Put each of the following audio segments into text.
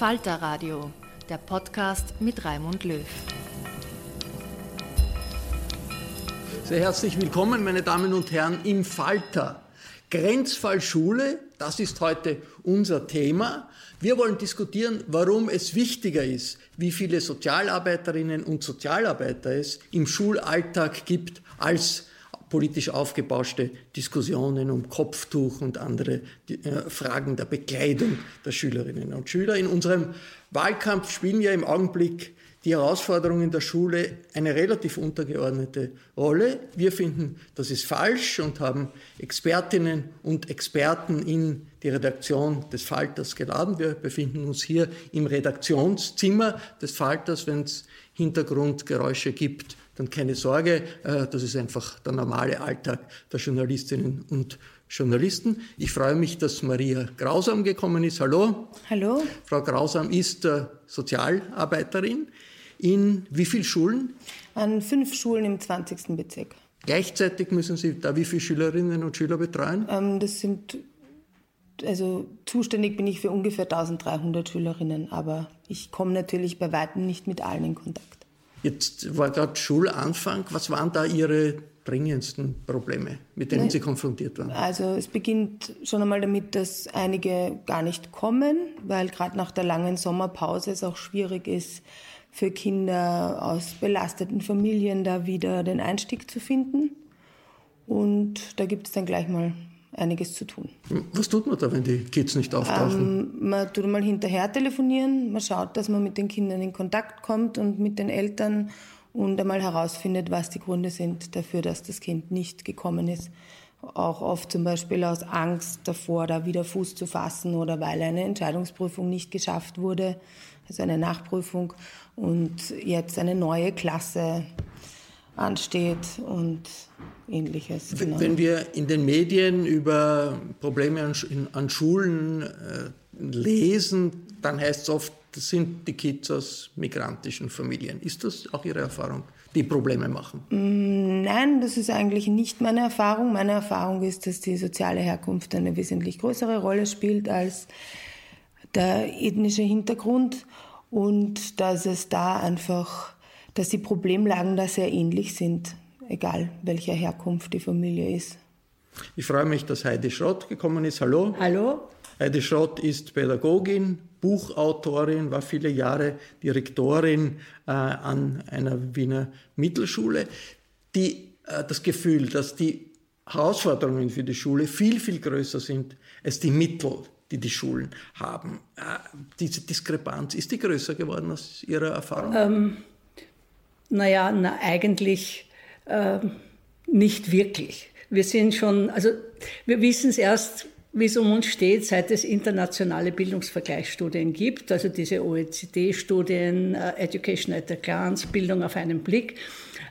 Falter Radio, der Podcast mit Raimund Löw. Sehr herzlich willkommen, meine Damen und Herren, im Falter. Grenzfallschule, das ist heute unser Thema. Wir wollen diskutieren, warum es wichtiger ist, wie viele Sozialarbeiterinnen und Sozialarbeiter es im Schulalltag gibt, als politisch aufgebauschte Diskussionen um Kopftuch und andere äh, Fragen der Bekleidung der Schülerinnen und Schüler. In unserem Wahlkampf spielen ja im Augenblick die Herausforderungen der Schule eine relativ untergeordnete Rolle. Wir finden, das ist falsch und haben Expertinnen und Experten in die Redaktion des Falters geladen. Wir befinden uns hier im Redaktionszimmer des Falters, wenn es Hintergrundgeräusche gibt dann keine Sorge, äh, das ist einfach der normale Alltag der Journalistinnen und Journalisten. Ich freue mich, dass Maria Grausam gekommen ist. Hallo. Hallo. Frau Grausam ist äh, Sozialarbeiterin. In wie vielen Schulen? An fünf Schulen im 20. Bezirk. Gleichzeitig müssen Sie da wie viele Schülerinnen und Schüler betreuen? Ähm, das sind, also zuständig bin ich für ungefähr 1300 Schülerinnen, aber ich komme natürlich bei weitem nicht mit allen in Kontakt. Jetzt war gerade Schulanfang. Was waren da Ihre dringendsten Probleme, mit denen Sie konfrontiert waren? Also es beginnt schon einmal damit, dass einige gar nicht kommen, weil gerade nach der langen Sommerpause es auch schwierig ist, für Kinder aus belasteten Familien da wieder den Einstieg zu finden. Und da gibt es dann gleich mal einiges zu tun. Was tut man da, wenn die Kids nicht auftauchen? Ähm, man tut mal hinterher telefonieren, man schaut, dass man mit den Kindern in Kontakt kommt und mit den Eltern und einmal herausfindet, was die Gründe sind dafür, dass das Kind nicht gekommen ist. Auch oft zum Beispiel aus Angst davor, da wieder Fuß zu fassen oder weil eine Entscheidungsprüfung nicht geschafft wurde, also eine Nachprüfung und jetzt eine neue Klasse ansteht und ähnliches. Genau. Wenn wir in den Medien über Probleme an, an Schulen äh, lesen, dann heißt es oft, das sind die Kids aus migrantischen Familien. Ist das auch Ihre Erfahrung, die Probleme machen? Mm, nein, das ist eigentlich nicht meine Erfahrung. Meine Erfahrung ist, dass die soziale Herkunft eine wesentlich größere Rolle spielt als der ethnische Hintergrund und dass es da einfach dass die Problemlagen da sehr ähnlich sind, egal welcher Herkunft die Familie ist. Ich freue mich, dass Heidi Schrott gekommen ist. Hallo. Hallo. Heidi Schrott ist Pädagogin, Buchautorin, war viele Jahre Direktorin äh, an einer Wiener Mittelschule. Die, äh, das Gefühl, dass die Herausforderungen für die Schule viel, viel größer sind als die Mittel, die die Schulen haben. Äh, diese Diskrepanz, ist die größer geworden aus Ihrer Erfahrung? Ähm, naja, na, eigentlich äh, nicht wirklich. Wir sind schon, also wir wissen es erst wie es um uns steht, seit es internationale Bildungsvergleichsstudien gibt, also diese OECD-Studien, äh, Education at a Glance, Bildung auf einen Blick,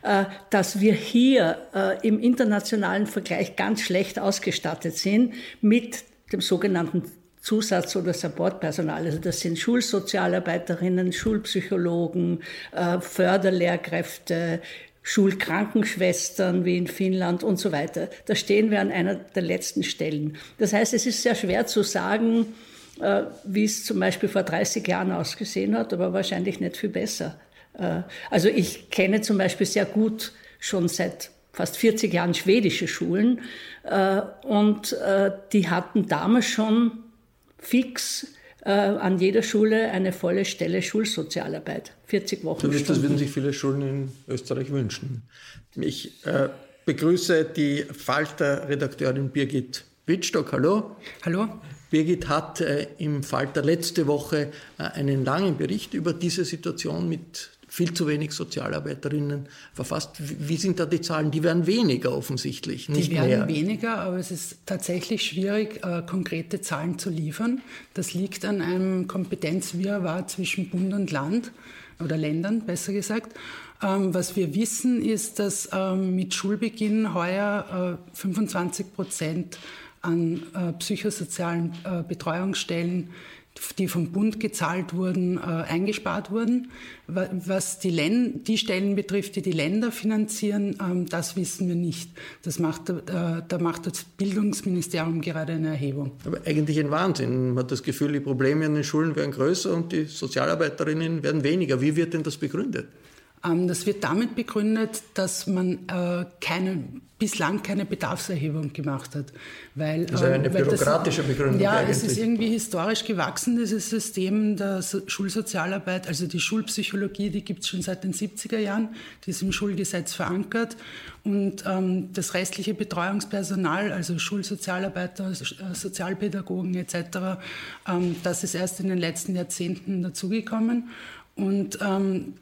äh, dass wir hier äh, im internationalen Vergleich ganz schlecht ausgestattet sind mit dem sogenannten Zusatz- oder Supportpersonal. Also das sind Schulsozialarbeiterinnen, Schulpsychologen, Förderlehrkräfte, Schulkrankenschwestern wie in Finnland und so weiter. Da stehen wir an einer der letzten Stellen. Das heißt, es ist sehr schwer zu sagen, äh, wie es zum Beispiel vor 30 Jahren ausgesehen hat, aber wahrscheinlich nicht viel besser. Äh, also ich kenne zum Beispiel sehr gut schon seit fast 40 Jahren schwedische Schulen äh, und die hatten damals schon fix äh, an jeder Schule eine volle Stelle Schulsozialarbeit, 40 Wochen. Das würden sich viele Schulen in Österreich wünschen. Ich äh, begrüße die Falter-Redakteurin Birgit Wittstock. Hallo. Hallo. Birgit hat äh, im Falter letzte Woche äh, einen langen Bericht über diese Situation mit viel zu wenig Sozialarbeiterinnen verfasst. Wie sind da die Zahlen? Die werden weniger offensichtlich, nicht Die werden mehr. weniger, aber es ist tatsächlich schwierig, äh, konkrete Zahlen zu liefern. Das liegt an einem Kompetenzwirrwarr zwischen Bund und Land oder Ländern, besser gesagt. Ähm, was wir wissen, ist, dass ähm, mit Schulbeginn heuer äh, 25 Prozent an äh, psychosozialen äh, Betreuungsstellen die vom Bund gezahlt wurden, äh, eingespart wurden. Was die, Län die Stellen betrifft, die die Länder finanzieren, ähm, das wissen wir nicht. Das macht, äh, da macht das Bildungsministerium gerade eine Erhebung. Aber eigentlich ein Wahnsinn. Man hat das Gefühl, die Probleme an den Schulen werden größer und die Sozialarbeiterinnen werden weniger. Wie wird denn das begründet? Ähm, das wird damit begründet, dass man äh, keine, bislang keine Bedarfserhebung gemacht hat. Weil, also eine ähm, bürokratische das, Begründung. Ja, eigentlich. es ist irgendwie historisch gewachsen, dieses System der Schulsozialarbeit. Also die Schulpsychologie, die gibt es schon seit den 70er Jahren, die ist im Schulgesetz verankert. Und ähm, das restliche Betreuungspersonal, also Schulsozialarbeiter, äh, Sozialpädagogen etc., ähm, das ist erst in den letzten Jahrzehnten dazugekommen. Und ähm,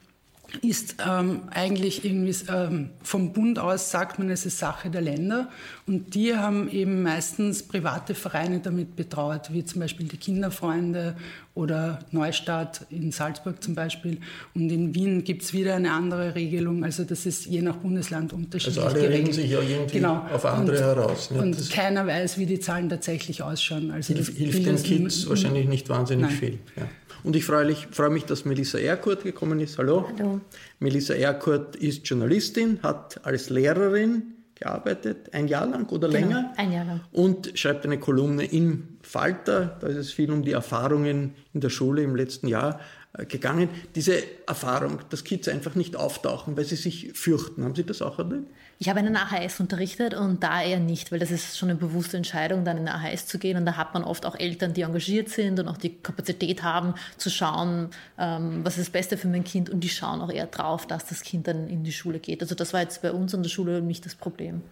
ist ähm, eigentlich irgendwie ähm, vom Bund aus sagt man, es ist Sache der Länder und die haben eben meistens private Vereine damit betraut, wie zum Beispiel die Kinderfreunde oder Neustadt in Salzburg zum Beispiel und in Wien gibt es wieder eine andere Regelung, also das ist je nach Bundesland unterschiedlich Also alle geregelt. sich ja irgendwie genau. auf andere und, heraus. Ne? Und keiner weiß, wie die Zahlen tatsächlich ausschauen. Also Hilf, hilft den Kids wahrscheinlich nicht wahnsinnig Nein. viel. Ja. Und ich freue mich, freue mich, dass Melissa Erkurt gekommen ist. Hallo. Hallo. Melissa Erkurt ist Journalistin, hat als Lehrerin gearbeitet, ein Jahr lang oder genau, länger. Ein Jahr lang. Und schreibt eine Kolumne im Falter. Da ist es viel um die Erfahrungen in der Schule im letzten Jahr äh, gegangen. Diese Erfahrung, dass Kids einfach nicht auftauchen, weil sie sich fürchten. Haben Sie das auch erlebt? Ich habe einen AHS unterrichtet und da eher nicht, weil das ist schon eine bewusste Entscheidung, dann in den AHS zu gehen. Und da hat man oft auch Eltern, die engagiert sind und auch die Kapazität haben, zu schauen, ähm, was ist das Beste für mein Kind. Und die schauen auch eher drauf, dass das Kind dann in die Schule geht. Also das war jetzt bei uns an der Schule nicht das Problem.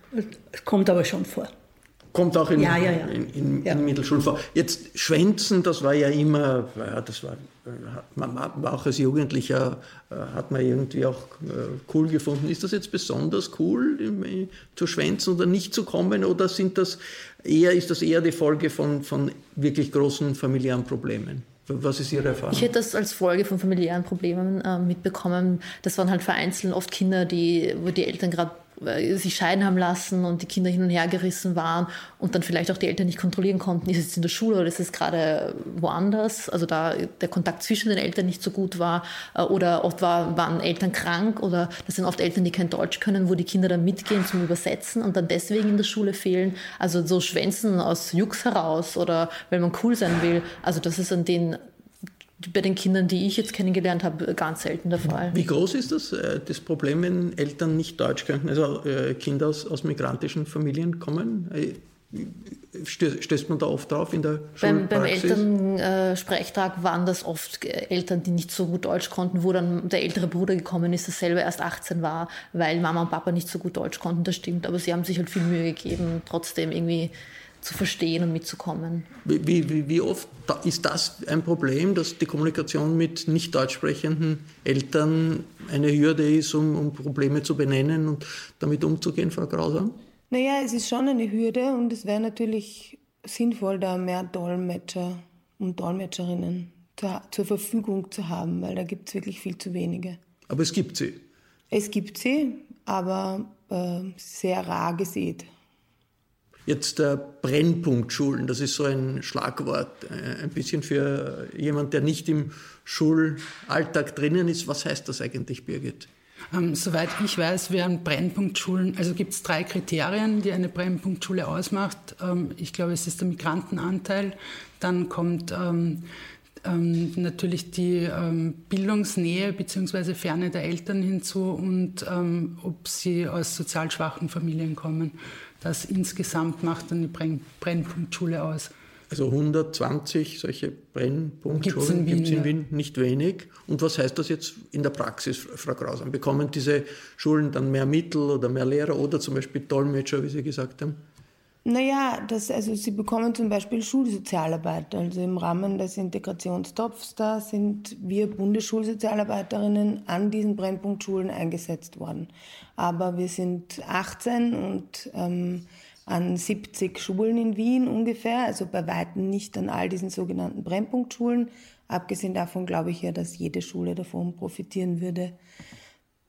Es kommt aber schon vor. Kommt auch in, ja, ja, ja. in, in, in Mittelschulen vor. Jetzt Schwänzen, das war ja immer, ja, das war, man, auch als Jugendlicher äh, hat man irgendwie auch äh, cool gefunden. Ist das jetzt besonders cool, zu schwänzen oder nicht zu kommen? Oder sind das eher, ist das eher die Folge von, von wirklich großen familiären Problemen? Was ist Ihre Erfahrung? Ich hätte das als Folge von familiären Problemen äh, mitbekommen. Das waren halt vereinzelt oft Kinder, die, wo die Eltern gerade äh, sich scheiden haben lassen und die Kinder hin und her gerissen waren und dann vielleicht auch die Eltern nicht kontrollieren konnten, ist es in der Schule oder ist es gerade woanders, also da der Kontakt zwischen den Eltern nicht so gut war äh, oder oft war, waren Eltern krank oder das sind oft Eltern, die kein Deutsch können, wo die Kinder dann mitgehen zum Übersetzen und dann deswegen in der Schule fehlen. Also so Schwänzen aus Jux heraus oder weil man cool sein will, also das ist an den bei den Kindern, die ich jetzt kennengelernt habe, ganz selten der Fall. Wie groß ist das, äh, das Problem, wenn Eltern nicht Deutsch könnten, also äh, Kinder aus, aus migrantischen Familien kommen? Äh, stößt man da oft drauf in der Beim, beim Elternsprechtag waren das oft Eltern, die nicht so gut Deutsch konnten, wo dann der ältere Bruder gekommen ist, der selber erst 18 war, weil Mama und Papa nicht so gut Deutsch konnten. Das stimmt, aber sie haben sich halt viel Mühe gegeben, trotzdem irgendwie zu verstehen und mitzukommen. Wie, wie, wie, oft ist das ein Problem, dass die Kommunikation mit nicht deutsch sprechenden Eltern eine Hürde ist, um, um Probleme zu benennen und damit umzugehen, Frau Grausam? Naja, es ist schon eine Hürde und es wäre natürlich sinnvoll, da mehr Dolmetscher und Dolmetscherinnen zu, zur Verfügung zu haben, weil da gibt es wirklich viel zu wenige. Aber es gibt sie. Es gibt sie, aber äh, sehr rar gesät. Jetzt äh, Brennpunktschulen, das ist so ein Schlagwort, äh, ein bisschen für jemand, der nicht im Schulalltag drinnen ist. Was heißt das eigentlich, Birgit? Ähm, soweit ich weiß, werden Brennpunktschulen, also gibt es drei Kriterien, die eine Brennpunktschule ausmacht. Ähm, ich glaube, es ist der Migrantenanteil, dann kommt ähm, ähm, natürlich die ähm, Bildungsnähe bzw. Ferne der Eltern hinzu und ähm, ob sie aus sozial schwachen Familien kommen. Das insgesamt macht dann die Brenn Brennpunktschule aus. Also 120 solche Brennpunktschulen gibt es in, Wien, nicht wenig. Und was heißt das jetzt in der Praxis, Frau Grausam? Bekommen diese Schulen dann mehr Mittel oder mehr Lehrer oder zum Beispiel Dolmetscher, wie Sie gesagt haben? Naja, das, also sie bekommen zum Beispiel Schulsozialarbeit. Also im Rahmen des Integrationstopfs, da sind wir Bundesschulsozialarbeiterinnen an diesen Brennpunktschulen eingesetzt worden. Aber wir sind 18 und ähm, an 70 Schulen in Wien ungefähr, also bei weitem nicht an all diesen sogenannten Brennpunktschulen. Abgesehen davon glaube ich ja, dass jede Schule davon profitieren würde,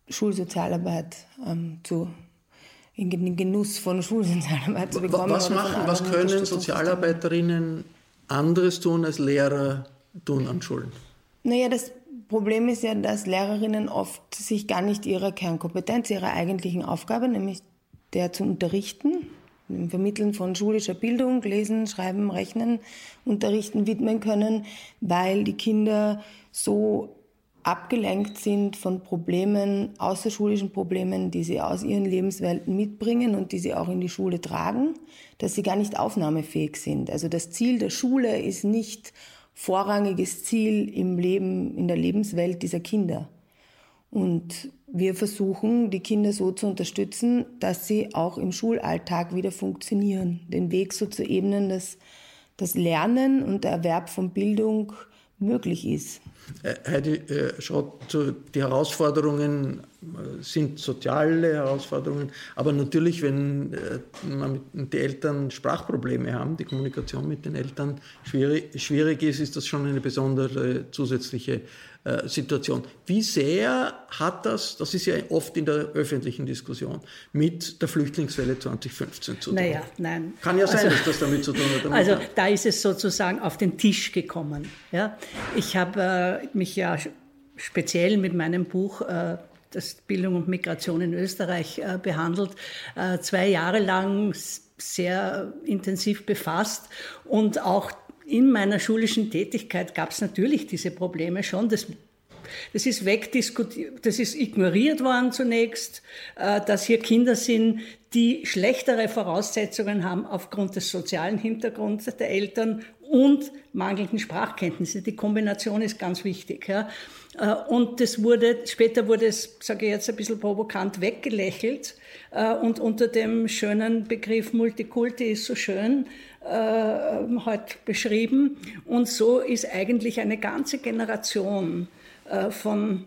Schulsozialarbeit ähm, zu in den Genuss von Schulsozialarbeit zu bekommen. Was, machen, was können Sozialarbeiterinnen anderes tun als Lehrer tun an Schulen? Naja, das Problem ist ja, dass Lehrerinnen oft sich gar nicht ihrer Kernkompetenz, ihrer eigentlichen Aufgabe, nämlich der zu unterrichten, dem Vermitteln von schulischer Bildung, Lesen, Schreiben, Rechnen, Unterrichten widmen können, weil die Kinder so abgelenkt sind von Problemen, außerschulischen Problemen, die sie aus ihren Lebenswelten mitbringen und die sie auch in die Schule tragen, dass sie gar nicht aufnahmefähig sind. Also das Ziel der Schule ist nicht vorrangiges Ziel im Leben, in der Lebenswelt dieser Kinder. Und wir versuchen, die Kinder so zu unterstützen, dass sie auch im Schulalltag wieder funktionieren. Den Weg so zu ebnen, dass das Lernen und der Erwerb von Bildung möglich ist. Äh, Heidi, äh, schaut, die Herausforderungen äh, sind soziale Herausforderungen, aber natürlich, wenn die Eltern Sprachprobleme haben, die Kommunikation mit den Eltern schwierig, ist, ist das schon eine besondere zusätzliche äh, Situation. Wie sehr hat das, das ist ja oft in der öffentlichen Diskussion, mit der Flüchtlingswelle 2015 zu tun? Naja, nein. Kann ja sein, also, dass das damit zu tun hat. Also da ist es sozusagen auf den Tisch gekommen. Ja? Ich habe äh, mich ja speziell mit meinem Buch äh, das Bildung und Migration in Österreich äh, behandelt, äh, zwei Jahre lang sehr intensiv befasst und auch in meiner schulischen Tätigkeit gab es natürlich diese Probleme schon. Das, das ist wegdiskutiert, das ist ignoriert worden zunächst, äh, dass hier Kinder sind, die schlechtere Voraussetzungen haben aufgrund des sozialen Hintergrunds der Eltern und mangelnden Sprachkenntnisse. Die Kombination ist ganz wichtig. Ja. Äh, und das wurde, später wurde es, sage ich jetzt ein bisschen provokant, weggelächelt äh, und unter dem schönen Begriff Multikulti ist so schön äh, heute beschrieben. Und so ist eigentlich eine ganze Generation von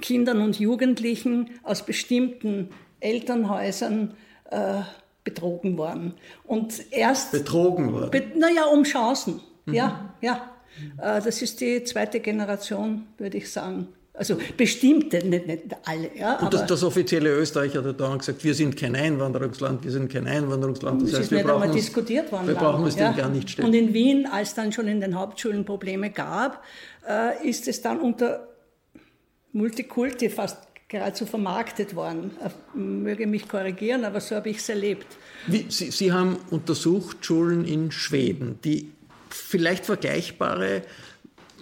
Kindern und Jugendlichen aus bestimmten Elternhäusern betrogen worden. Und erst betrogen worden. Be naja, um Chancen. Mhm. Ja, ja. Äh, das ist die zweite Generation, würde ich sagen. Also bestimmte, nicht, nicht alle. Ja, und das, das, offizielle Österreich hat ja dauernd gesagt, wir sind kein Einwanderungsland, wir sind kein Einwanderungsland. Das, das heißt, wir brauchen, uns, diskutiert worden wir brauchen es ja. gar nicht stellen. Und in Wien, als dann schon in den Hauptschulen Probleme gab, äh, ist es dann unter Multikulti fast geradezu vermarktet worden. Äh, möge mich korrigieren, aber so habe ich es erlebt. Wie, Sie, Sie haben untersucht Schulen in Schweden, die vielleicht vergleichbare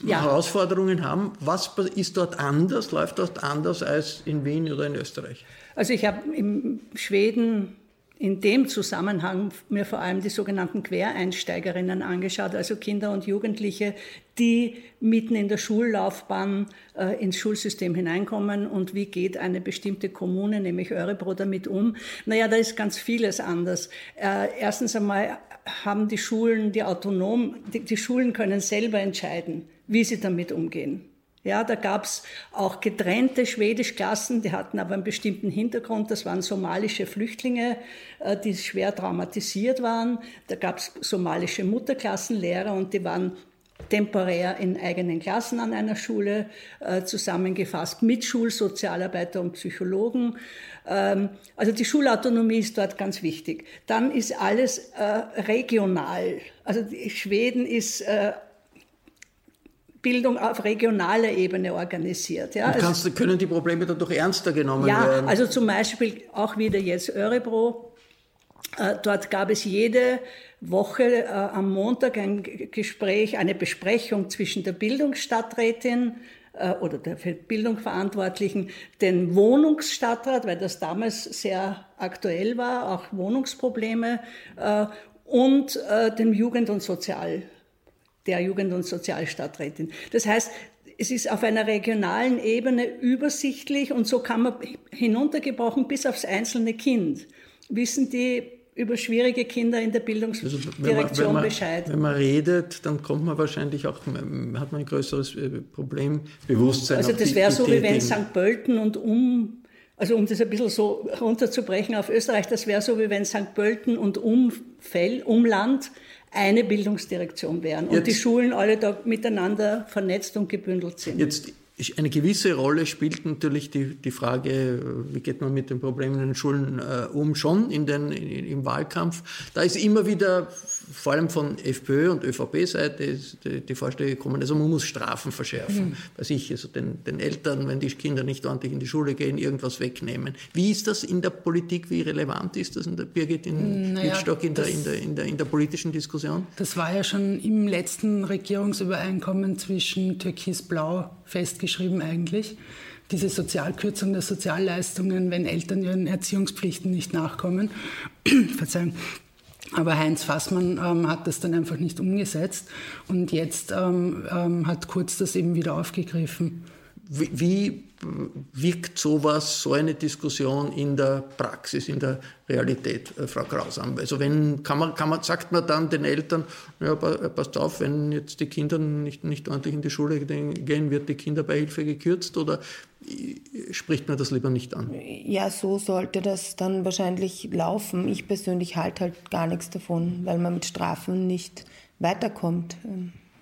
ja. Herausforderungen haben. Was ist dort anders, läuft dort anders als in Wien oder in Österreich? Also ich habe in Schweden in dem Zusammenhang mir vor allem die sogenannten Quereinsteigerinnen angeschaut, also Kinder und Jugendliche, die mitten in der Schullaufbahn äh, ins Schulsystem hineinkommen und wie geht eine bestimmte Kommune, nämlich Örebro, damit um. Naja, da ist ganz vieles anders. Äh, erstens einmal haben die Schulen die autonom, die, die Schulen können selber entscheiden, wie sie damit umgehen. Ja, da gab es auch getrennte Schwedischklassen, die hatten aber einen bestimmten Hintergrund. Das waren somalische Flüchtlinge, äh, die schwer traumatisiert waren. Da gab es somalische Mutterklassenlehrer und die waren temporär in eigenen Klassen an einer Schule äh, zusammengefasst mit Schulsozialarbeiter und Psychologen. Ähm, also die Schulautonomie ist dort ganz wichtig. Dann ist alles äh, regional. Also Schweden ist äh, Bildung auf regionaler Ebene organisiert. Ja. Kannst, also, können die Probleme dann doch ernster genommen ja, werden? Ja, also zum Beispiel auch wieder jetzt Örebro. Äh, dort gab es jede Woche äh, am Montag ein Gespräch, eine Besprechung zwischen der Bildungsstadträtin äh, oder der für Bildung Verantwortlichen, den Wohnungsstadtrat, weil das damals sehr aktuell war, auch Wohnungsprobleme, und dem Jugend- und Sozial, der Jugend- und Sozialstadträtin. Das heißt, es ist auf einer regionalen Ebene übersichtlich und so kann man hinuntergebrochen bis aufs einzelne Kind wissen die über schwierige Kinder in der Bildungsdirektion also Bescheid. Wenn man redet, dann kommt man wahrscheinlich auch, hat man ein größeres äh, Problembewusstsein. Also das wäre so, wie wenn St. Pölten und um, also um das ein bisschen so runterzubrechen auf Österreich, das wäre so, wie wenn St. Pölten und Umfeld, Umland eine Bildungsdirektion wären und jetzt, die Schulen alle da miteinander vernetzt und gebündelt sind. Jetzt eine gewisse Rolle spielt natürlich die, die Frage, wie geht man mit den Problemen in den Schulen äh, um, schon in den, in, im Wahlkampf. Da ist immer wieder vor allem von FPÖ und ÖVP-Seite die, die Vorschläge gekommen, also man muss Strafen verschärfen. Mhm. Weiß ich, also den, den Eltern, wenn die Kinder nicht ordentlich in die Schule gehen, irgendwas wegnehmen. Wie ist das in der Politik, wie relevant ist das in der Birgit in naja, Wittstock in der, in, der, in, der, in der politischen Diskussion? Das war ja schon im letzten Regierungsübereinkommen zwischen Türkis-Blau festgeschrieben eigentlich diese Sozialkürzung der Sozialleistungen, wenn Eltern ihren Erziehungspflichten nicht nachkommen. Verzeihung. Aber Heinz Fassmann ähm, hat das dann einfach nicht umgesetzt und jetzt ähm, ähm, hat Kurz das eben wieder aufgegriffen. Wie, wirkt sowas, so eine Diskussion in der Praxis, in der Realität, äh, Frau Grausam? Also wenn, kann man, kann man, sagt man dann den Eltern, ja, passt auf, wenn jetzt die Kinder nicht, nicht ordentlich in die Schule gehen, wird die Kinderbeihilfe gekürzt oder spricht man das lieber nicht an? Ja, so sollte das dann wahrscheinlich laufen. Ich persönlich halte halt gar nichts davon, weil man mit Strafen nicht weiterkommt.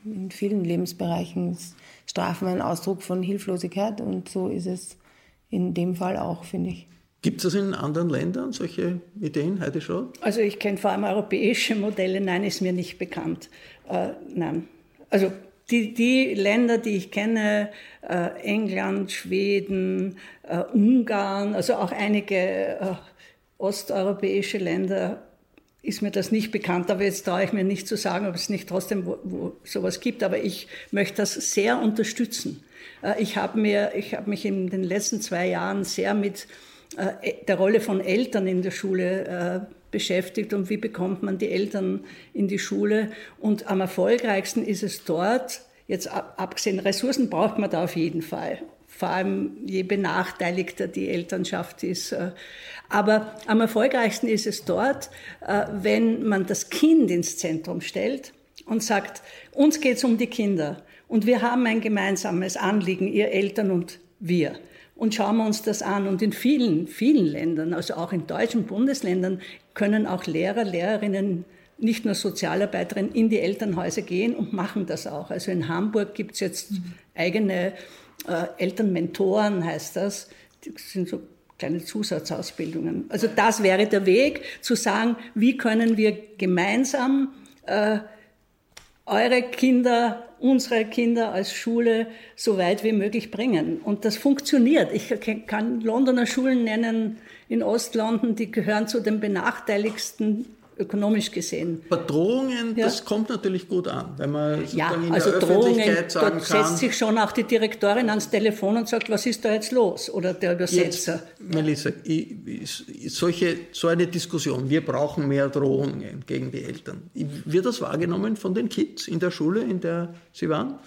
In vielen Lebensbereichen ist Strafen ein Ausdruck von Hilflosigkeit und so ist es in dem Fall auch, finde ich. Gibt es das in anderen Ländern, solche Ideen, Heidi Schau? Also ich kenne vor allem europäische Modelle, nein, ist mir nicht bekannt. Äh, nein. Also die, die Länder, die ich kenne, äh, England, Schweden, äh, Ungarn, also auch einige äh, osteuropäische Länder, ist mir das nicht bekannt, aber jetzt traue ich mir nicht zu sagen, ob es nicht trotzdem wo, wo sowas gibt, aber ich möchte das sehr unterstützen. Äh, ich habe mir, ich habe mich in den letzten zwei Jahren sehr mit äh, der Rolle von Eltern in der Schule äh, beschäftigt und wie bekommt man die Eltern in die Schule. Und am erfolgreichsten ist es dort, jetzt abgesehen, Ressourcen braucht man da auf jeden Fall. Vor allem je benachteiligter die Elternschaft ist. Aber am erfolgreichsten ist es dort, äh, wenn man das Kind ins Zentrum stellt und sagt, uns geht es um die Kinder und wir haben ein gemeinsames Anliegen, ihr Eltern und wir. Und schauen wir uns das an. Und in vielen, vielen Ländern, also auch in deutschen Bundesländern, können auch Lehrer, Lehrerinnen, nicht nur Sozialarbeiterinnen in die Elternhäuser gehen und machen das auch. Also in Hamburg gibt es jetzt eigene äh, Elternmentoren, heißt das. Die sind so kleine Zusatzausbildungen. Also das wäre der Weg, zu sagen, wie können wir gemeinsam äh, eure Kinder, unsere Kinder als Schule so weit wie möglich bringen. Und das funktioniert. Ich kann Londoner Schulen nennen in Ostlondon, die gehören zu den benachteiligsten ökonomisch gesehen. Bei Drohungen, ja. das kommt natürlich gut an, wenn man ja, in also der Öffentlichkeit Drohungen, sagen dort kann, setzt sich schon auch die Direktorin ans Telefon und sagt, was ist da jetzt los? Oder der Übersetzer. Jetzt, Melissa, ich, solche, so eine Diskussion, wir brauchen mehr Drohungen gegen die Eltern. Wird das wahrgenommen von den Kids in der Schule, in der Sie waren?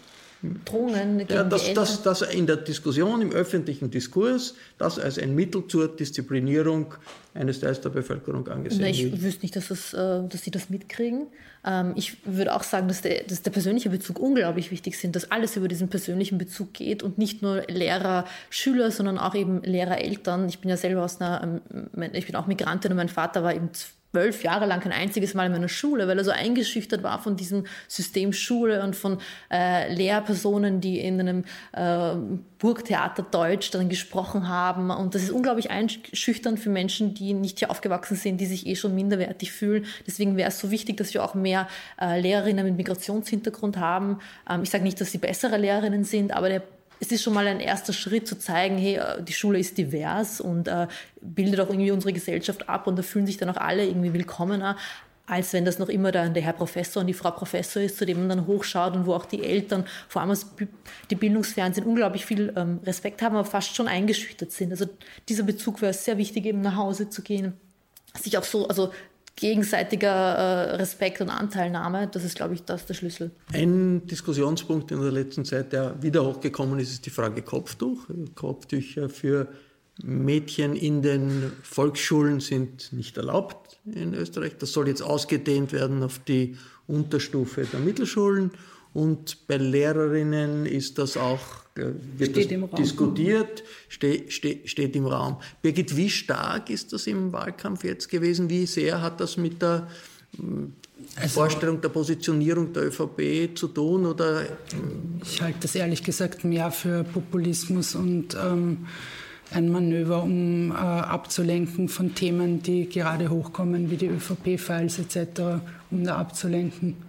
Drohungen gegen ja, das, die das, das in der Diskussion, im öffentlichen Diskurs, das als ein Mittel zur Disziplinierung eines Teils der Bevölkerung angesehen wird. Ich wüsste nicht, dass, das, äh, dass sie das mitkriegen. Ähm, ich würde auch sagen, dass der, dass der persönliche Bezug unglaublich wichtig ist, dass alles über diesen persönlichen Bezug geht und nicht nur Lehrer, Schüler, sondern auch eben Lehrer, Eltern. Ich bin ja selber aus einer, ähm, ich bin auch Migrantin und mein Vater war eben zwölf Jahre lang kein einziges Mal in meiner Schule, weil er so eingeschüchtert war von diesem System Schule und von äh, Lehrpersonen, die in einem äh, Burgtheater Deutsch dann gesprochen haben. Und das ist unglaublich einschüchternd für Menschen, die nicht hier aufgewachsen sind, die sich eh schon minderwertig fühlen. Deswegen wäre es so wichtig, dass wir auch mehr äh, Lehrerinnen mit Migrationshintergrund haben. Ähm, ich sage nicht, dass sie bessere Lehrerinnen sind, aber der es ist schon mal ein erster Schritt zu zeigen, hey, äh, die Schule ist divers und äh, bildet auch irgendwie unsere Gesellschaft ab und da fühlen sich dann auch alle irgendwie willkommener, als wenn das noch immer der, der Herr Professor und die Frau Professor ist, zu dem man dann hochschaut und wo auch die Eltern, vor allem die Bildungsfernsehen, unglaublich viel ähm, Respekt haben, aber fast schon eingeschüchtert sind. Also dieser Bezug wäre sehr wichtig, eben nach Hause zu gehen sich auch so, also gegenseitiger äh, Respekt und Anteilnahme, das ist, glaube ich, das der Schlüssel. Ein Diskussionspunkt in der letzten Zeit, der wieder hochgekommen ist, ist die Frage Kopftuch. Kopftücher für Mädchen in den Volksschulen sind nicht erlaubt in Österreich. Das soll jetzt ausgedehnt werden auf die Unterstufe der Mittelschulen. Und bei Lehrerinnen ist das auch äh, wird steht das diskutiert, ste, ste, steht im Raum. Birgit, wie stark ist das im Wahlkampf jetzt gewesen? Wie sehr hat das mit der also, Vorstellung der Positionierung der ÖVP zu tun? Oder? Ich halte das ehrlich gesagt mehr für Populismus und ähm, ein Manöver, um äh, abzulenken von Themen, die gerade hochkommen, wie die ÖVP-Files etc., um da abzulenken.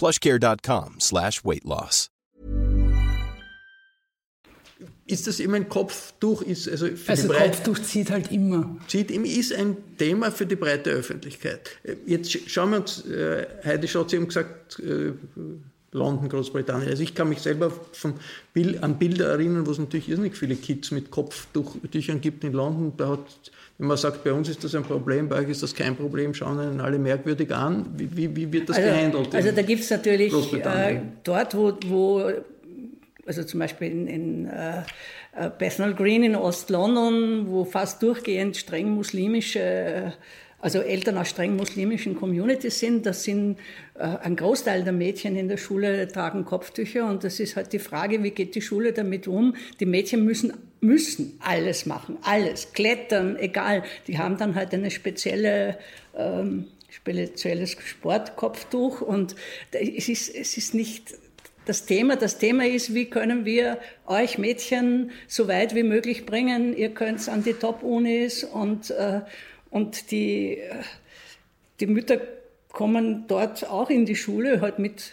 plushcare.com slash weight loss. Ist das immer ein Kopftuch? Ist also für also Breite, Kopftuch zieht halt immer. Zieht immer, ist ein Thema für die breite Öffentlichkeit. Jetzt schauen wir uns, äh, Heidi Schotz eben gesagt, äh, London, Großbritannien. Also ich kann mich selber von an Bilder erinnern, wo es natürlich irrsinnig viele Kids mit Kopftüchern gibt in London. Da hat wenn man sagt, bei uns ist das ein Problem, bei euch ist das kein Problem, schauen einen alle merkwürdig an. Wie, wie, wie wird das also, gehandelt? Also da gibt es natürlich äh, dort, wo, wo, also zum Beispiel in, in äh, äh Bethnal Green in Ost-London, wo fast durchgehend streng muslimische also Eltern aus streng muslimischen Communities sind. Das sind äh, ein Großteil der Mädchen in der Schule tragen Kopftücher und das ist halt die Frage, wie geht die Schule damit um? Die Mädchen müssen müssen alles machen, alles, klettern, egal. Die haben dann halt eine spezielle ähm, spezielles Sportkopftuch und es ist, es ist nicht das Thema. Das Thema ist, wie können wir euch Mädchen so weit wie möglich bringen. Ihr könnt an die Top-Unis und äh, und die, die Mütter kommen dort auch in die Schule, halt mit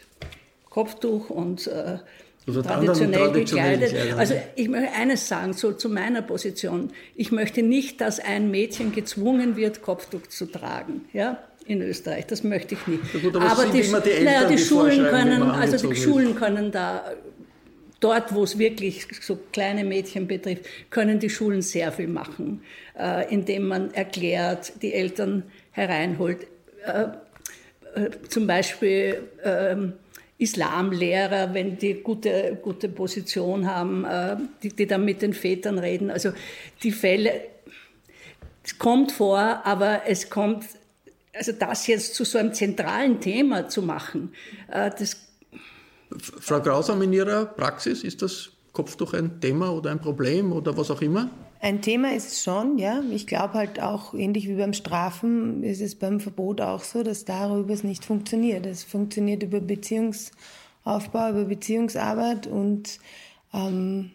Kopftuch und äh, also traditionell gekleidet. Also ich möchte eines sagen, so zu meiner Position. Ich möchte nicht, dass ein Mädchen gezwungen wird, Kopftuch zu tragen. Ja? in Österreich. Das möchte ich nicht. Ja gut, aber, aber die, die, Eltern, naja, die, die Schulen können, also die Schulen können da dort, wo es wirklich so kleine Mädchen betrifft, können die Schulen sehr viel machen, äh, indem man erklärt, die Eltern hereinholt. Äh, äh, zum Beispiel ähm, Islamlehrer, wenn die gute, gute Position haben, äh, die, die dann mit den Vätern reden. Also die Fälle, es kommt vor, aber es kommt, also das jetzt zu so einem zentralen Thema zu machen, äh, das Frau Grausam, in Ihrer Praxis ist das Kopftuch ein Thema oder ein Problem oder was auch immer? Ein Thema ist es schon, ja. Ich glaube halt auch, ähnlich wie beim Strafen, ist es beim Verbot auch so, dass darüber es nicht funktioniert. Es funktioniert über Beziehungsaufbau, über Beziehungsarbeit und ähm,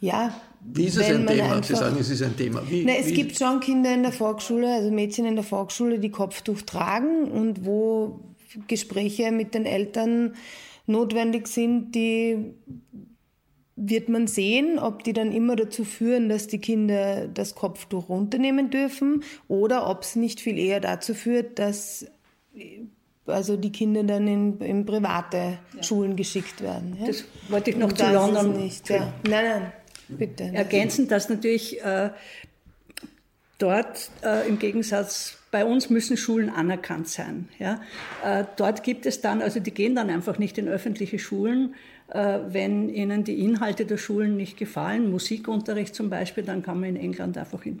ja. Wie ist es ein Thema? Einfach, Sie sagen, es ist ein Thema. Wie, na, es wie? gibt schon Kinder in der Volksschule, also Mädchen in der Volksschule, die Kopftuch tragen und wo Gespräche mit den Eltern notwendig sind, die wird man sehen, ob die dann immer dazu führen, dass die Kinder das Kopftuch runternehmen dürfen oder ob es nicht viel eher dazu führt, dass also die Kinder dann in, in private ja. Schulen geschickt werden. Ja? Das wollte ich noch Und zu London nicht. Ja. Nein, nein, bitte. Ergänzen, dass natürlich äh, dort äh, im Gegensatz bei uns müssen Schulen anerkannt sein. Ja? Äh, dort gibt es dann, also die gehen dann einfach nicht in öffentliche Schulen, äh, wenn ihnen die Inhalte der Schulen nicht gefallen, Musikunterricht zum Beispiel, dann kann man in England einfach hin.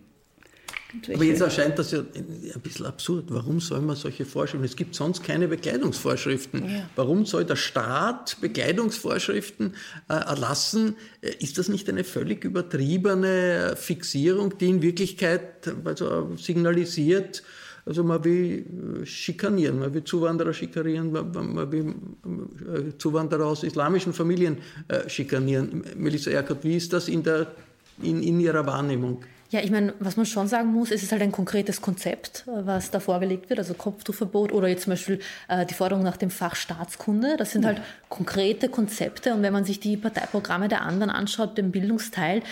Aber jetzt erscheint das ja ein bisschen absurd. Warum soll man solche Vorschriften? Es gibt sonst keine Bekleidungsvorschriften. Ja. Warum soll der Staat Bekleidungsvorschriften äh, erlassen? Äh, ist das nicht eine völlig übertriebene Fixierung, die in Wirklichkeit also signalisiert, also man will äh, schikanieren, man will Zuwanderer schikanieren, man, will äh, Zuwanderer aus islamischen Familien äh, schikanieren. Melissa Erkert, wie ist das in, der, in, in Ihrer Wahrnehmung? Ja, ich meine, was man schon sagen muss, es ist halt ein konkretes Konzept, was da vorgelegt wird, also Kopftuchverbot oder jetzt zum Beispiel äh, die Forderung nach dem Fach Staatskunde. Das sind halt konkrete Konzepte und wenn man sich die Parteiprogramme der anderen anschaut, den Bildungsteil,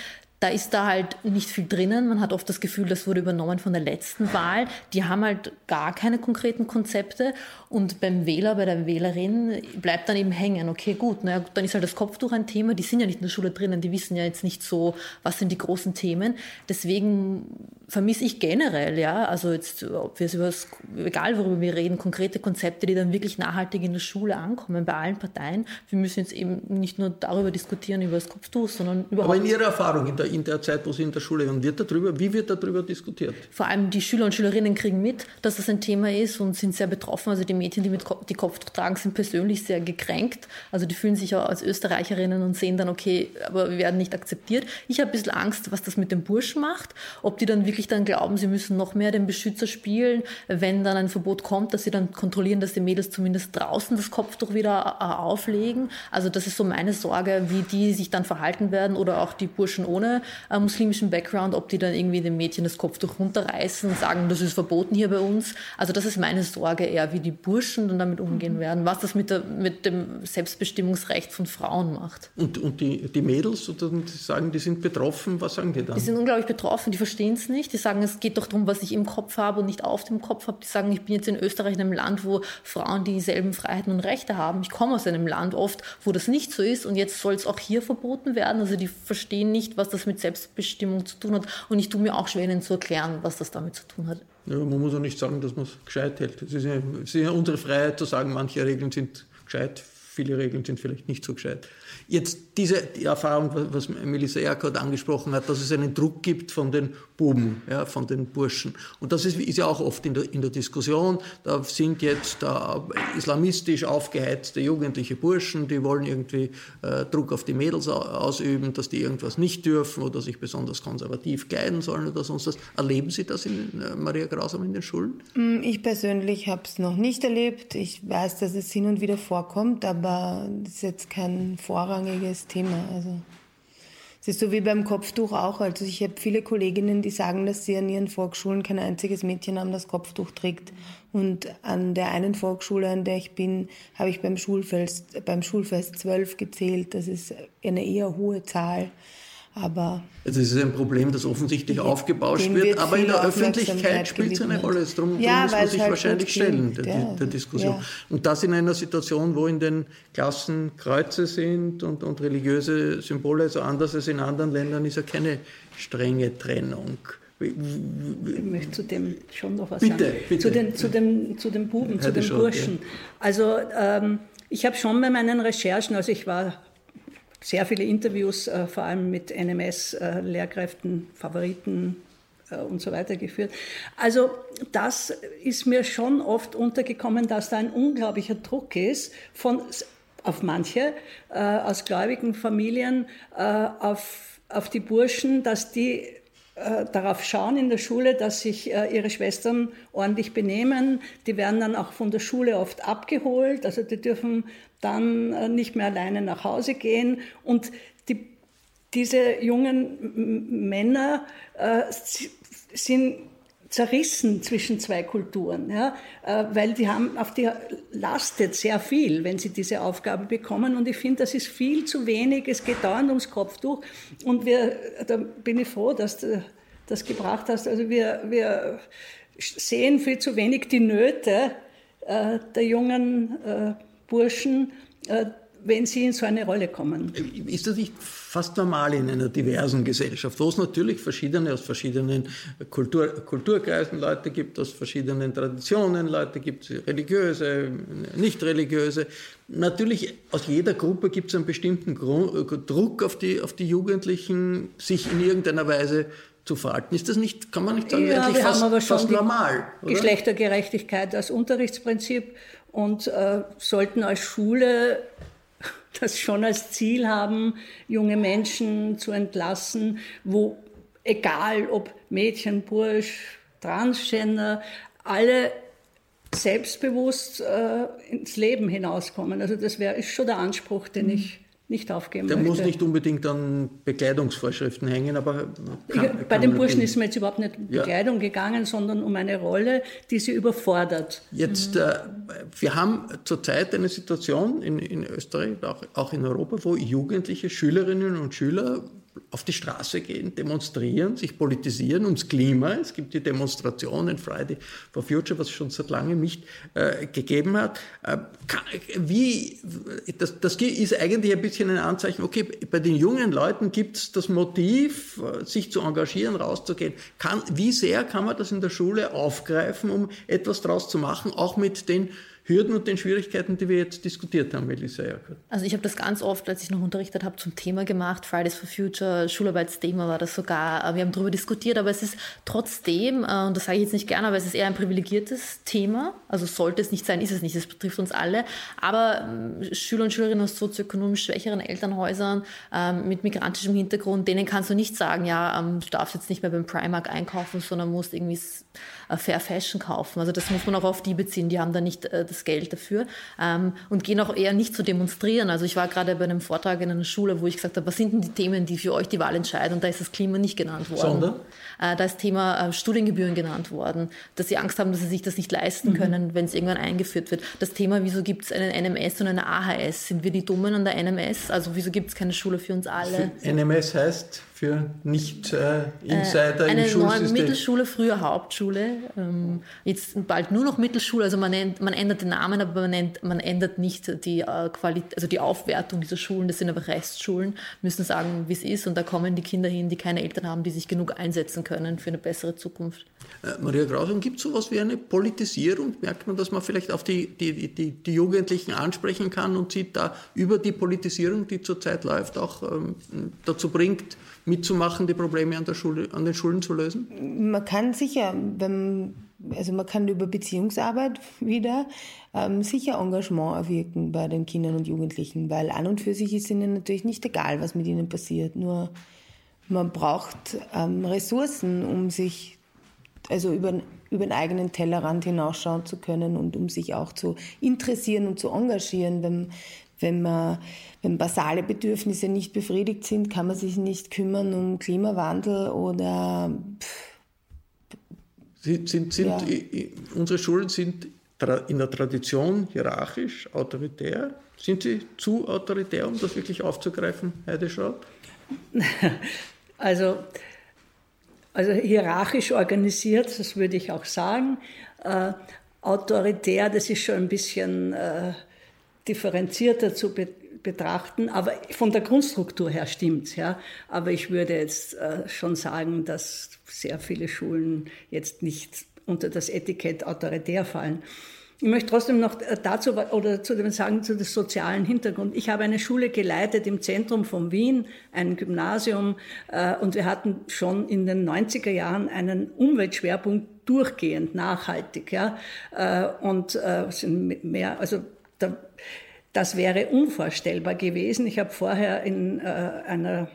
da ist da halt nicht viel drinnen. Man hat oft das Gefühl, das wurde übernommen von der letzten Wahl. Die haben halt gar keine konkreten Konzepte. Und beim Wähler, bei der Wählerin bleibt dann eben hängen. Okay, gut, naja, dann ist halt das Kopftuch ein Thema. Die sind ja nicht in der Schule drinnen. Die wissen ja jetzt nicht so, was sind die großen Themen. Deswegen vermisse ich generell, ja, also jetzt, ob wir es über das, egal worüber wir reden, konkrete Konzepte, die dann wirklich nachhaltig in der Schule ankommen, bei allen Parteien. Wir müssen jetzt eben nicht nur darüber diskutieren, über das Kopftuch, sondern überhaupt. Aber in Ihrer Erfahrung, in der, in der Zeit, wo Sie in der Schule waren, wird darüber, wie wird darüber diskutiert? Vor allem die Schüler und Schülerinnen kriegen mit, dass das ein Thema ist und sind sehr betroffen. Also die Mädchen, die mit die Kopftuch tragen, sind persönlich sehr gekränkt. Also die fühlen sich auch als Österreicherinnen und sehen dann, okay, aber wir werden nicht akzeptiert. Ich habe ein bisschen Angst, was das mit den Burschen macht, ob die dann wirklich wirklich dann glauben, sie müssen noch mehr den Beschützer spielen, wenn dann ein Verbot kommt, dass sie dann kontrollieren, dass die Mädels zumindest draußen das Kopftuch wieder äh, auflegen. Also das ist so meine Sorge, wie die sich dann verhalten werden oder auch die Burschen ohne äh, muslimischen Background, ob die dann irgendwie dem Mädchen das Kopftuch runterreißen und sagen, das ist verboten hier bei uns. Also das ist meine Sorge eher, wie die Burschen dann damit umgehen mhm. werden, was das mit, der, mit dem Selbstbestimmungsrecht von Frauen macht. Und, und die, die Mädels, die sagen, die sind betroffen, was sagen die dann? Die sind unglaublich betroffen, die verstehen es nicht. Die sagen, es geht doch darum, was ich im Kopf habe und nicht auf dem Kopf habe. Die sagen, ich bin jetzt in Österreich in einem Land, wo Frauen dieselben Freiheiten und Rechte haben. Ich komme aus einem Land oft, wo das nicht so ist und jetzt soll es auch hier verboten werden. Also die verstehen nicht, was das mit Selbstbestimmung zu tun hat und ich tue mir auch schwer, ihnen zu erklären, was das damit zu tun hat. Ja, man muss auch nicht sagen, dass man es gescheit hält. Es ist, ja, es ist ja unsere Freiheit zu sagen, manche Regeln sind gescheit, viele Regeln sind vielleicht nicht so gescheit. Jetzt diese die Erfahrung, was Melissa Erkert angesprochen hat, dass es einen Druck gibt von den Buben, ja, von den Burschen. Und das ist, ist ja auch oft in der, in der Diskussion. Da sind jetzt da islamistisch aufgeheizte jugendliche Burschen, die wollen irgendwie äh, Druck auf die Mädels ausüben, dass die irgendwas nicht dürfen oder sich besonders konservativ kleiden sollen oder sonst was. Erleben Sie das in äh, Maria Grausam in den Schulen? Mm, ich persönlich habe es noch nicht erlebt. Ich weiß, dass es hin und wieder vorkommt, aber es ist jetzt kein Vorrang vorrangiges Thema. Also es ist so wie beim Kopftuch auch. Also ich habe viele Kolleginnen, die sagen, dass sie an ihren Volksschulen kein einziges Mädchen haben, das Kopftuch trägt. Und an der einen Volksschule, an der ich bin, habe ich beim Schulfest, beim Schulfest zwölf gezählt. Das ist eine eher hohe Zahl. Aber also es ist ein Problem, das offensichtlich aufgebauscht wird, wird aber in der Öffentlichkeit spielt es eine Rolle. Darum, ja, muss man sich halt wahrscheinlich stellen, der, ja. der Diskussion. Ja. Und das in einer Situation, wo in den Klassen Kreuze sind und, und religiöse Symbole, so anders als in anderen Ländern, ist ja keine strenge Trennung. Ich möchte zu dem schon noch was bitte, sagen. Bitte. Zu den, zu dem, zu den Buben, zu den Burschen. Ja. Also ähm, ich habe schon bei meinen Recherchen, also ich war sehr viele Interviews, äh, vor allem mit NMS-Lehrkräften, äh, Favoriten äh, und so weiter geführt. Also das ist mir schon oft untergekommen, dass da ein unglaublicher Druck ist von auf manche äh, aus gläubigen Familien auf, auf die Burschen, dass die darauf schauen in der Schule, dass sich äh, ihre Schwestern ordentlich benehmen. Die werden dann auch von der Schule oft abgeholt, also die dürfen dann äh, nicht mehr alleine nach Hause gehen. Und die, diese jungen Männer sind zerrissen zwischen zwei Kulturen, ja, äh, weil die haben auf die lastet sehr viel, wenn sie diese Aufgabe bekommen. Und ich finde, das ist viel zu wenig. Es geht dauernd ums Kopftuch. Und wir, da bin ich froh, dass du das gebracht hast. Also wir, wir sehen viel zu wenig die Nöte äh, der jungen äh, Burschen, äh, wenn sie in so eine Rolle kommen. Ist das nicht fast normal in einer diversen Gesellschaft, wo es natürlich verschiedene aus verschiedenen Kultur, Kulturkreisen Leute gibt, aus verschiedenen Traditionen Leute gibt, religiöse, nicht religiöse. Natürlich aus jeder Gruppe gibt es einen bestimmten Druck auf die, auf die Jugendlichen, sich in irgendeiner Weise zu verhalten. Ist das nicht, kann man nicht sagen, ja, wir fast, haben aber schon fast normal? Oder? Geschlechtergerechtigkeit als Unterrichtsprinzip und äh, sollten als Schule das schon als Ziel haben, junge Menschen zu entlassen, wo egal ob Mädchen, Bursch, Transgender, alle selbstbewusst äh, ins Leben hinauskommen. Also das wäre schon der Anspruch, den ich nicht aufgeben der möchte. muss nicht unbedingt an Bekleidungsvorschriften hängen, aber kann, Bei kann den Burschen ist mir jetzt überhaupt nicht um Bekleidung ja. gegangen, sondern um eine Rolle, die sie überfordert. Jetzt, mhm. äh, wir haben zurzeit eine Situation in, in Österreich, auch, auch in Europa, wo Jugendliche Schülerinnen und Schüler auf die Straße gehen, demonstrieren, sich politisieren ums Klima. Es gibt die Demonstrationen Friday for Future, was es schon seit langem nicht äh, gegeben hat. Äh, kann, wie, das, das ist eigentlich ein bisschen ein Anzeichen, okay, bei den jungen Leuten gibt es das Motiv, äh, sich zu engagieren, rauszugehen. Kann, wie sehr kann man das in der Schule aufgreifen, um etwas daraus zu machen, auch mit den Hürden und den Schwierigkeiten, die wir jetzt diskutiert haben, Melissa Erkert? Also ich habe das ganz oft, als ich noch unterrichtet habe, zum Thema gemacht. Fridays for Future, Schularbeitsthema war das sogar. Äh, wir haben darüber diskutiert, aber es ist trotzdem, äh, und das sage ich jetzt nicht gerne, aber es ist eher ein privilegiertes Thema. Also sollte es nicht sein, ist es nicht. Es betrifft uns alle. Aber ähm, Schüler und Schülerinnen aus sozioökonomisch schwächeren Elternhäusern ähm, mit migrantischem Hintergrund, denen kannst du nicht sagen, ja, ähm, du darfst jetzt nicht mehr beim Primark einkaufen, sondern musst irgendwie Fair Fashion kaufen. Also das muss man auch auf die beziehen, die haben da nicht äh, das Geld dafür ähm, und gehen auch eher nicht zu demonstrieren. Also ich war gerade bei einem Vortrag in einer Schule, wo ich gesagt habe, was sind denn die Themen, die für euch die Wahl entscheiden? Und da ist das Klima nicht genannt worden. Sondern? Äh, da ist Thema äh, Studiengebühren genannt worden, dass sie Angst haben, dass sie sich das nicht leisten mhm. können, mhm. wenn es irgendwann eingeführt wird. Das Thema, wieso gibt es einen NMS und eine AHS? Sind wir die Dummen an der NMS? Also wieso gibt es keine Schule für uns alle? NMS heißt für Nicht-Insider äh, im Schulsystem? Eine neue Mittelschule, früher Hauptschule, ähm, jetzt bald nur noch Mittelschule. Also man, nennt, man ändert den Namen, aber man, nennt, man ändert nicht die äh, Qualität, also die Aufwertung dieser Schulen. Das sind aber Restschulen, müssen sagen, wie es ist. Und da kommen die Kinder hin, die keine Eltern haben, die sich genug einsetzen können für eine bessere Zukunft. Äh, Maria Grausam, gibt es sowas wie eine Politisierung? Merkt man, dass man vielleicht auf die, die, die, die Jugendlichen ansprechen kann und sie da über die Politisierung, die zurzeit läuft, auch ähm, dazu bringt, mitzumachen, die Probleme an, der Schule, an den Schulen zu lösen? Man kann sicher, wenn, also man kann über Beziehungsarbeit wieder ähm, sicher Engagement erwirken bei den Kindern und Jugendlichen, weil an und für sich ist ihnen natürlich nicht egal, was mit ihnen passiert. Nur man braucht ähm, Ressourcen, um sich also über, über den eigenen Tellerrand hinausschauen zu können und um sich auch zu interessieren und zu engagieren. Wenn, wenn, man, wenn basale Bedürfnisse nicht befriedigt sind, kann man sich nicht kümmern um Klimawandel oder. sind, sind, sind ja. unsere Schulen sind in der Tradition hierarchisch, autoritär. Sind sie zu autoritär, um das wirklich aufzugreifen, Heide Schraub? Also, also hierarchisch organisiert, das würde ich auch sagen. Äh, autoritär, das ist schon ein bisschen äh, differenzierter zu be betrachten, aber von der Grundstruktur her stimmt's, ja. Aber ich würde jetzt äh, schon sagen, dass sehr viele Schulen jetzt nicht unter das Etikett autoritär fallen. Ich möchte trotzdem noch dazu oder zu dem sagen, zu dem sozialen Hintergrund. Ich habe eine Schule geleitet im Zentrum von Wien, ein Gymnasium, äh, und wir hatten schon in den 90er Jahren einen Umweltschwerpunkt durchgehend nachhaltig, ja, äh, und äh, sind mehr, also da, das wäre unvorstellbar gewesen. Ich habe vorher in äh, einer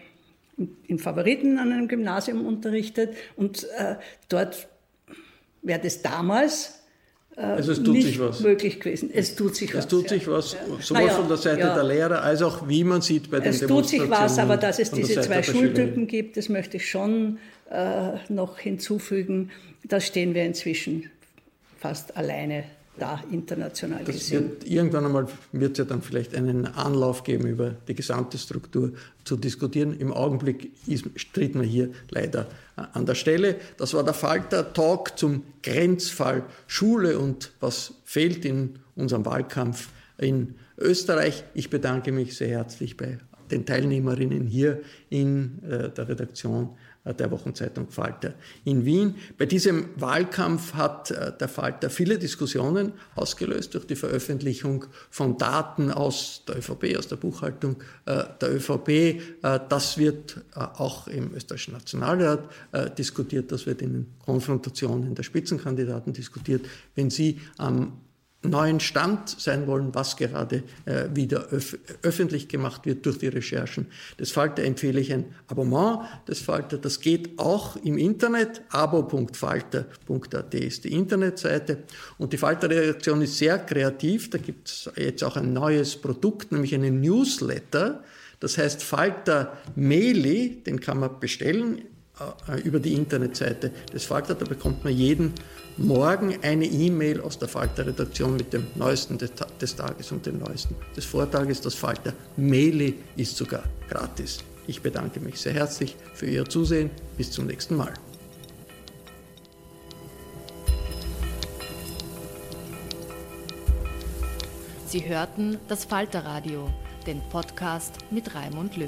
in Favoriten an einem Gymnasium unterrichtet und äh, dort wäre das damals äh, also es tut nicht sich was. möglich gewesen. Es tut sich es was. Es tut sich was, sowohl naja, von der Seite ja. der Lehrer als auch, wie man sieht, bei den Es tut sich was, aber dass es diese zwei Schultypen gibt, das möchte ich schon äh, noch hinzufügen. Da stehen wir inzwischen fast alleine da international das gesehen. Wird, irgendwann einmal wird es ja dann vielleicht einen Anlauf geben, über die gesamte Struktur zu diskutieren. Im Augenblick ist, man hier leider äh, an der Stelle. Das war der Falter-Talk zum Grenzfall Schule und was fehlt in unserem Wahlkampf in Österreich. Ich bedanke mich sehr herzlich bei den Teilnehmerinnen hier in äh, der Redaktion der Wochenzeitung Falter in Wien. Bei diesem Wahlkampf hat äh, der Falter viele Diskussionen ausgelöst durch die Veröffentlichung von Daten aus der ÖVP, aus der Buchhaltung äh, der ÖVP. Äh, das wird auch im österreichischen Nationalrat diskutiert, das wird in Konfrontationen der Spitzenkandidaten diskutiert. Wenn Sie am neuen Stand sein wollen, was gerade äh, wieder öf öffentlich gemacht wird durch die Recherchen des Falter, empfehle ich ein Abonnement des Falter. Das geht auch im Internet. abo.falter.at ist die Internetseite. Und die Falter-Redaktion ist sehr kreativ. Da gibt es jetzt auch ein neues Produkt, nämlich einen Newsletter. Das heißt Falter Maili, den kann man bestellen über die Internetseite des Falter. Da bekommt man jeden morgen eine E-Mail aus der Falter-Redaktion mit dem Neuesten des, des, Tages und dem Neuesten des Vortages. Das Falter Maili ist sogar gratis. Ich bedanke mich sehr herzlich für Ihr Zusehen. Bis zum nächsten Mal. Sie hörten das Falterradio, den Podcast mit Raimund Löw.